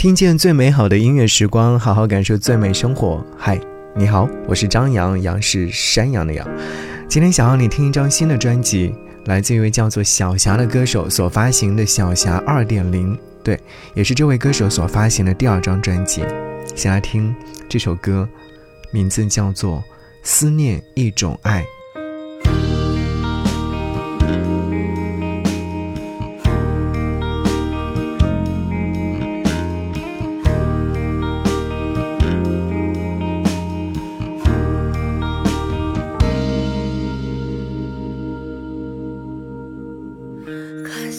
听见最美好的音乐时光，好好感受最美生活。嗨，你好，我是张扬，杨是山羊的羊。今天想要你听一张新的专辑，来自一位叫做小霞的歌手所发行的《小霞二点零》，对，也是这位歌手所发行的第二张专辑。先来听这首歌，名字叫做《思念一种爱》。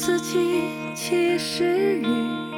此情其实予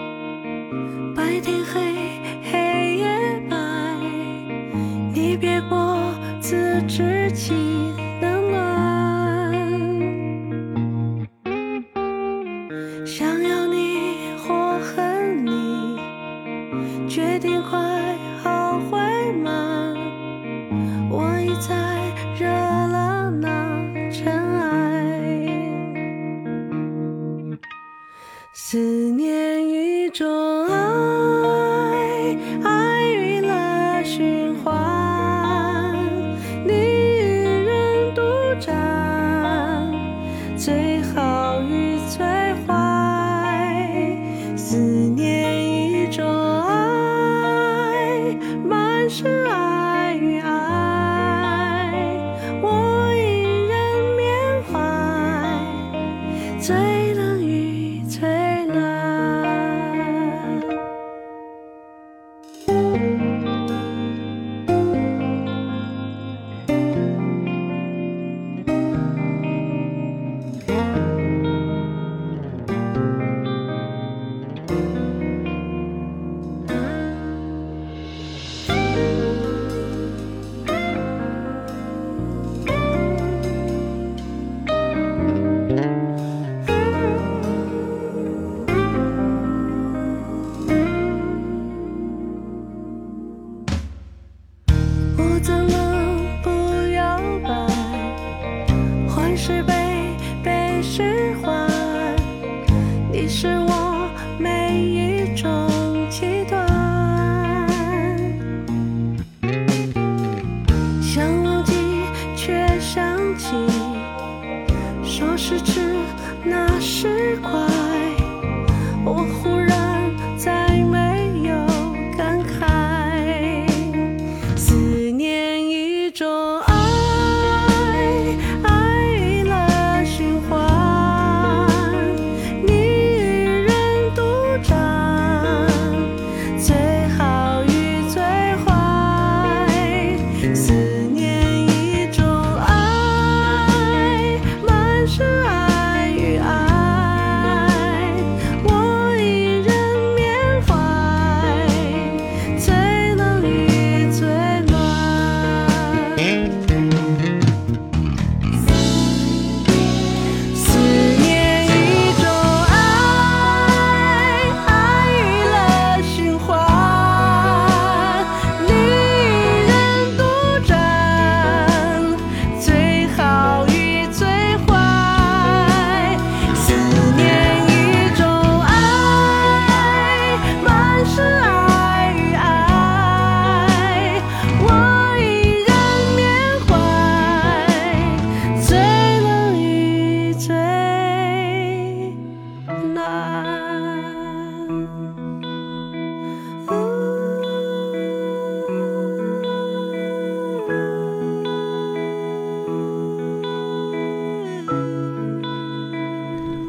时光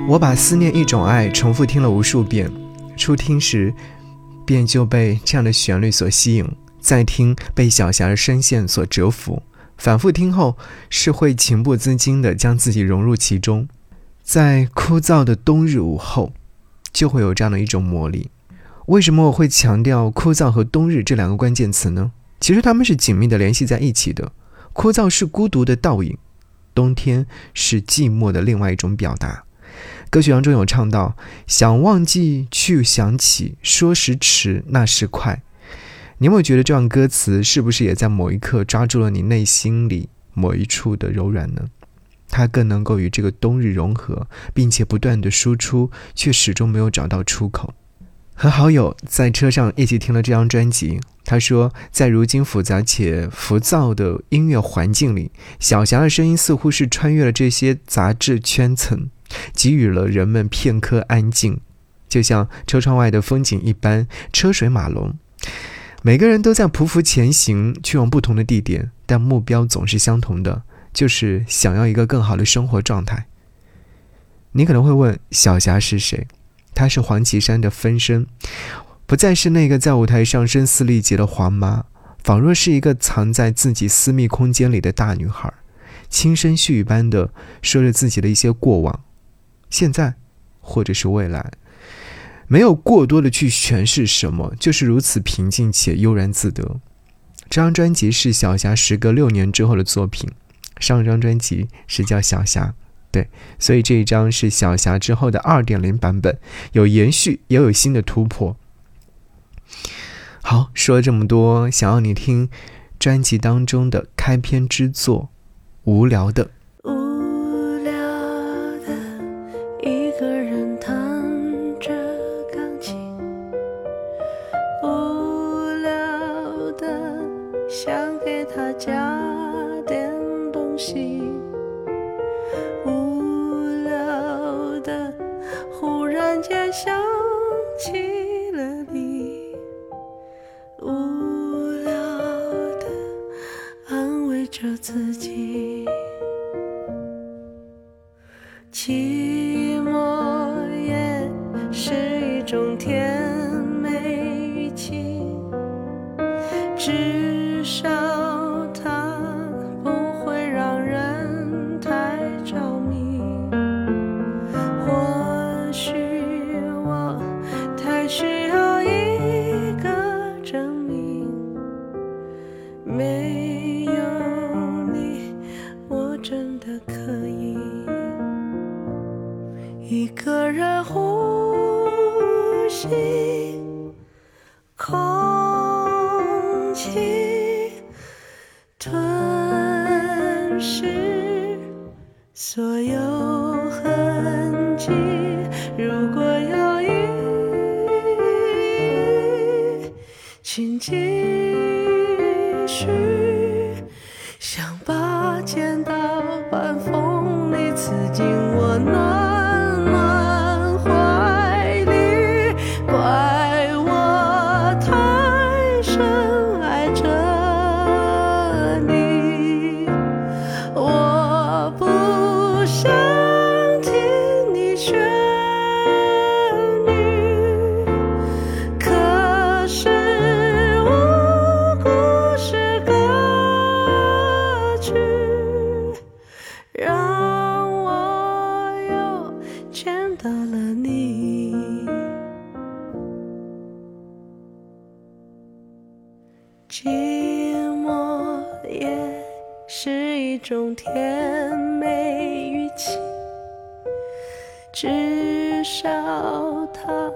我把思念一种爱重复听了无数遍，初听时便就被这样的旋律所吸引，再听被小霞的声线所折服，反复听后是会情不自禁地将自己融入其中，在枯燥的冬日午后，就会有这样的一种魔力。为什么我会强调枯燥和冬日这两个关键词呢？其实它们是紧密地联系在一起的。枯燥是孤独的倒影，冬天是寂寞的另外一种表达。歌曲当中有唱到：“想忘记，去想起，说时迟，那时快。”你有没有觉得这段歌词是不是也在某一刻抓住了你内心里某一处的柔软呢？它更能够与这个冬日融合，并且不断的输出，却始终没有找到出口。和好友在车上一起听了这张专辑。他说，在如今复杂且浮躁的音乐环境里，小霞的声音似乎是穿越了这些杂质圈层，给予了人们片刻安静，就像车窗外的风景一般，车水马龙。每个人都在匍匐前行，去往不同的地点，但目标总是相同的，就是想要一个更好的生活状态。你可能会问，小霞是谁？她是黄绮珊的分身，不再是那个在舞台上声嘶力竭的黄妈，仿若是一个藏在自己私密空间里的大女孩，轻声细语般的说着自己的一些过往、现在，或者是未来。没有过多的去诠释什么，就是如此平静且悠然自得。这张专辑是小霞时隔六年之后的作品，上一张专辑是叫《小霞》，对，所以这一张是小霞之后的二点零版本，有延续也有新的突破。好，说了这么多，想要你听专辑当中的开篇之作《无聊的》。甜美语气，请记。种甜美语气，至少它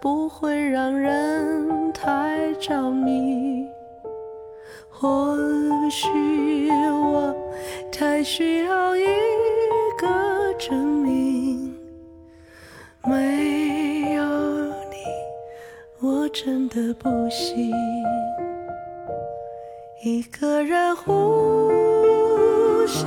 不会让人太着迷。或许我太需要一个证明，没有你，我真的不行。一个人呼吸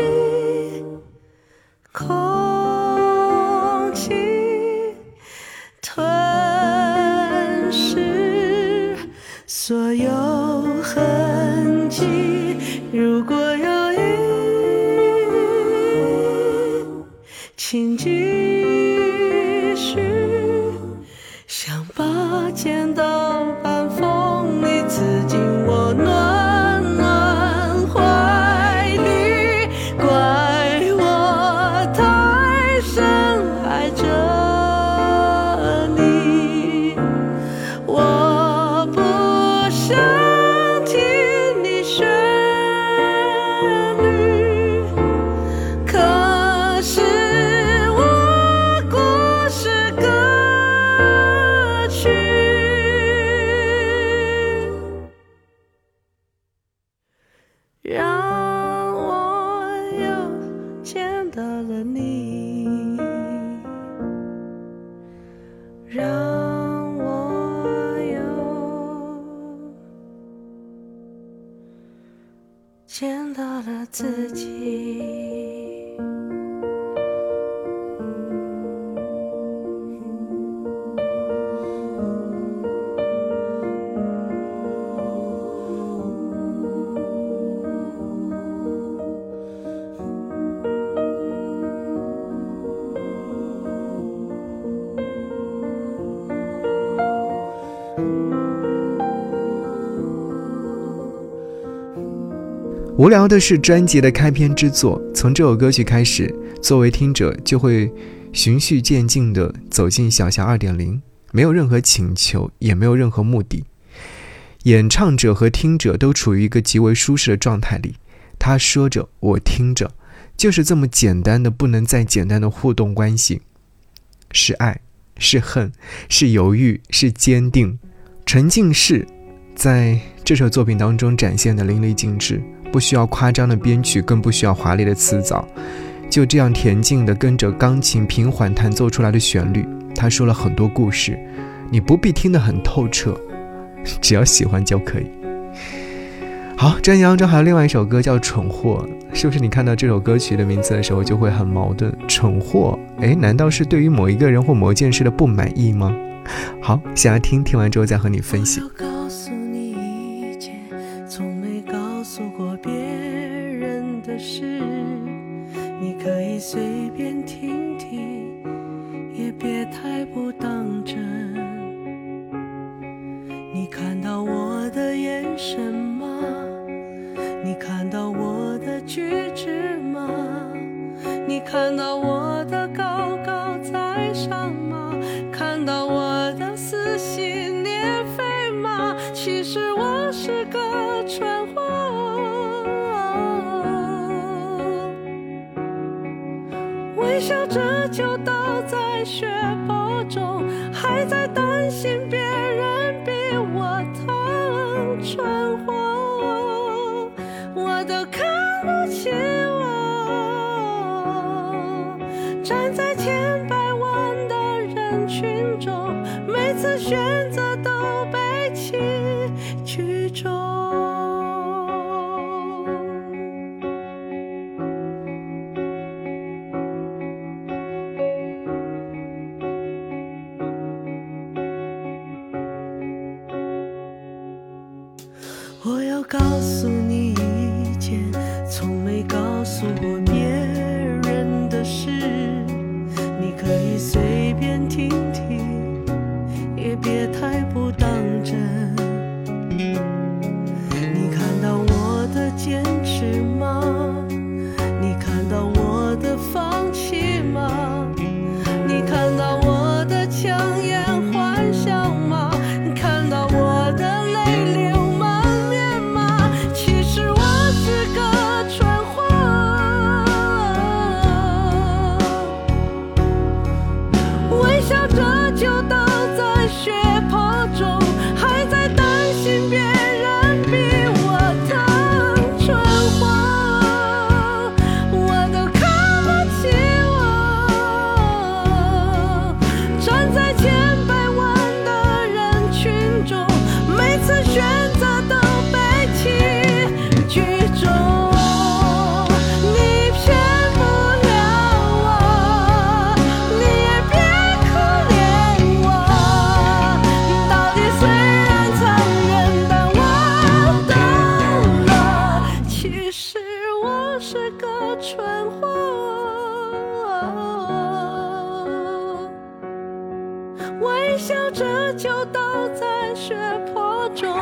爱着到了自己。无聊的是专辑的开篇之作，从这首歌曲开始，作为听者就会循序渐进地走进小霞二点零，没有任何请求，也没有任何目的，演唱者和听者都处于一个极为舒适的状态里。他说着，我听着，就是这么简单的不能再简单的互动关系，是爱，是恨，是犹豫，是坚定，沉浸式，在这首作品当中展现的淋漓尽致。不需要夸张的编曲，更不需要华丽的词藻，就这样恬静地跟着钢琴平缓弹奏出来的旋律。他说了很多故事，你不必听得很透彻，只要喜欢就可以。好，专辑当中还有另外一首歌叫《蠢货》，是不是你看到这首歌曲的名字的时候就会很矛盾？蠢货，哎，难道是对于某一个人或某件事的不满意吗？好，想要听，听完之后再和你分析。微笑着就倒在血泊中，还在担心别人比我疼，蠢货，我都看不起我。站在千百万的人群中，每次选我要告诉你一件从没告诉过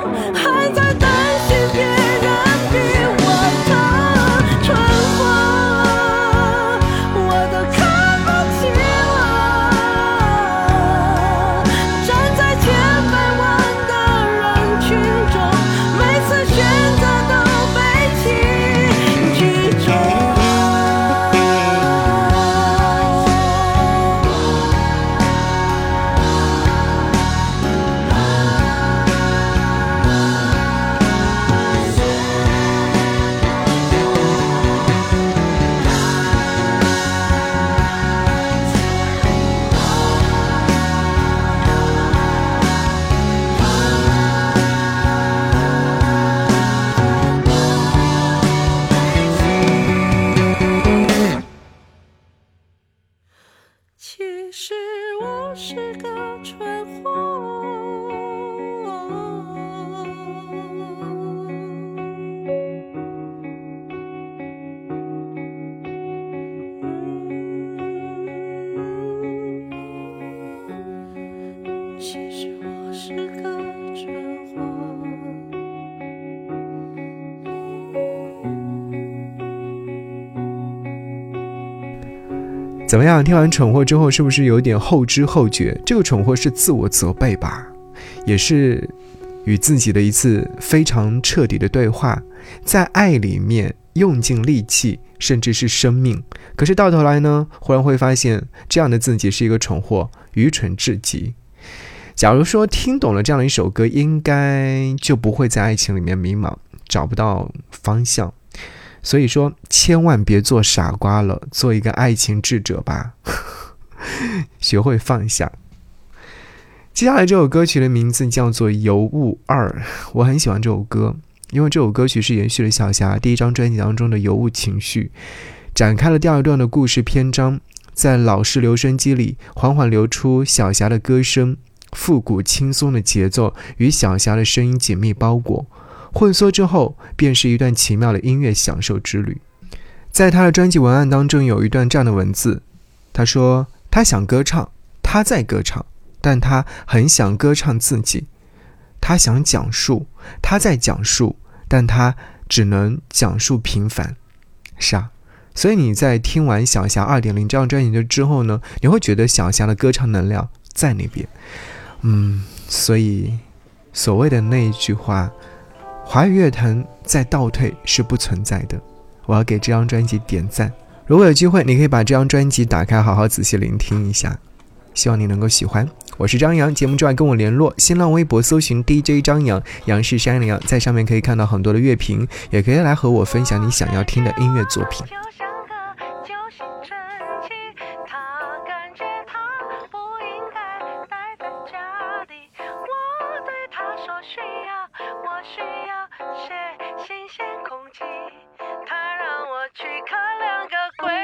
Oh. 其实我是个蠢货怎么样？听完蠢货之后是不是有点后知后觉？这个蠢货是自我责备吧也是与自己的一次非常彻底的对话在爱里面用尽力气甚至是生命可是到头来呢忽然会发现这样的自己是一个蠢货愚蠢至极。假如说听懂了这样的一首歌，应该就不会在爱情里面迷茫，找不到方向。所以说，千万别做傻瓜了，做一个爱情智者吧，学会放下。接下来这首歌曲的名字叫做《尤物二》，我很喜欢这首歌，因为这首歌曲是延续了小霞第一张专辑当中的尤物情绪，展开了第二段的故事篇章，在老式留声机里缓缓流出小霞的歌声，复古轻松的节奏与小霞的声音紧密包裹。混缩之后，便是一段奇妙的音乐享受之旅。在他的专辑文案当中，有一段这样的文字：他说，他想歌唱，他在歌唱，但他很想歌唱自己；他想讲述，他在讲述，但他只能讲述平凡。是啊，所以你在听完小霞二点零这张专辑之后呢，你会觉得小霞的歌唱能量在那边。嗯，所以所谓的那一句话。华语乐坛在倒退是不存在的，我要给这张专辑点赞。如果有机会，你可以把这张专辑打开，好好仔细聆听一下，希望你能够喜欢。我是张扬，节目之外跟我联络，新浪微博搜寻 DJ 张扬，杨是山羊，在上面可以看到很多的乐评，也可以来和我分享你想要听的音乐作品。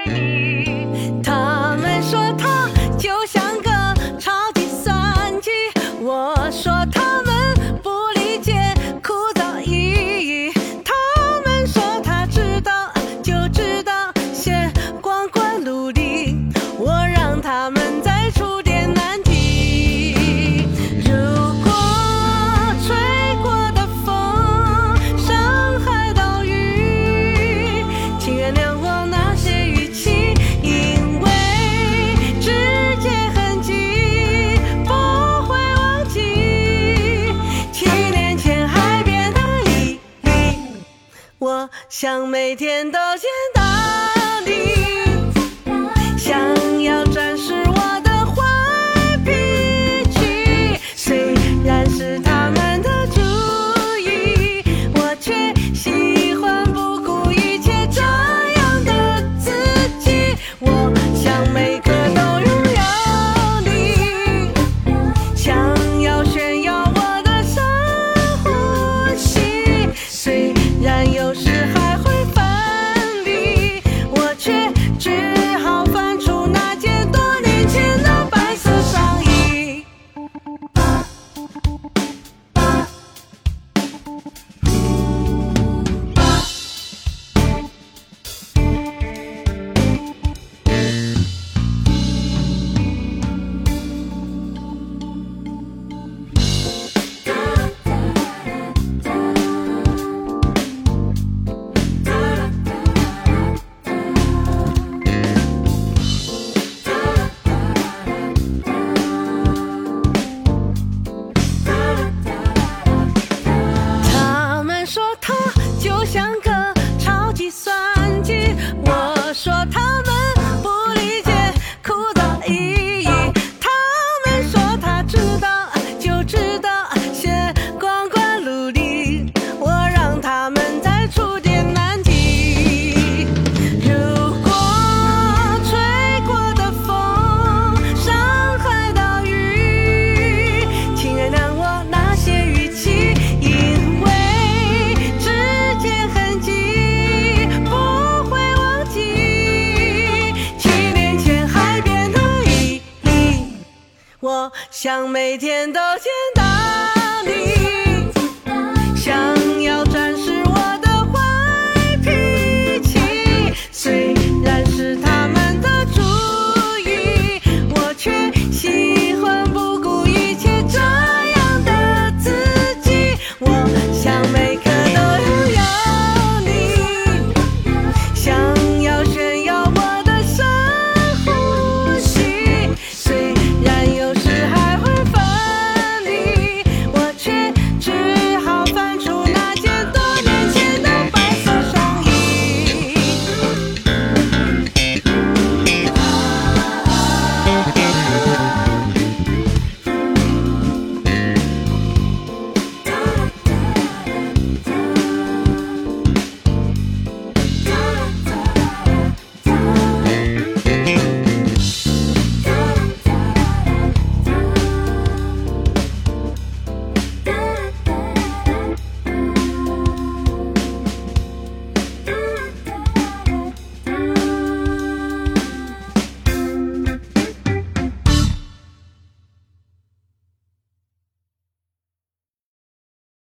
他想每天都见到我想每天都见到你想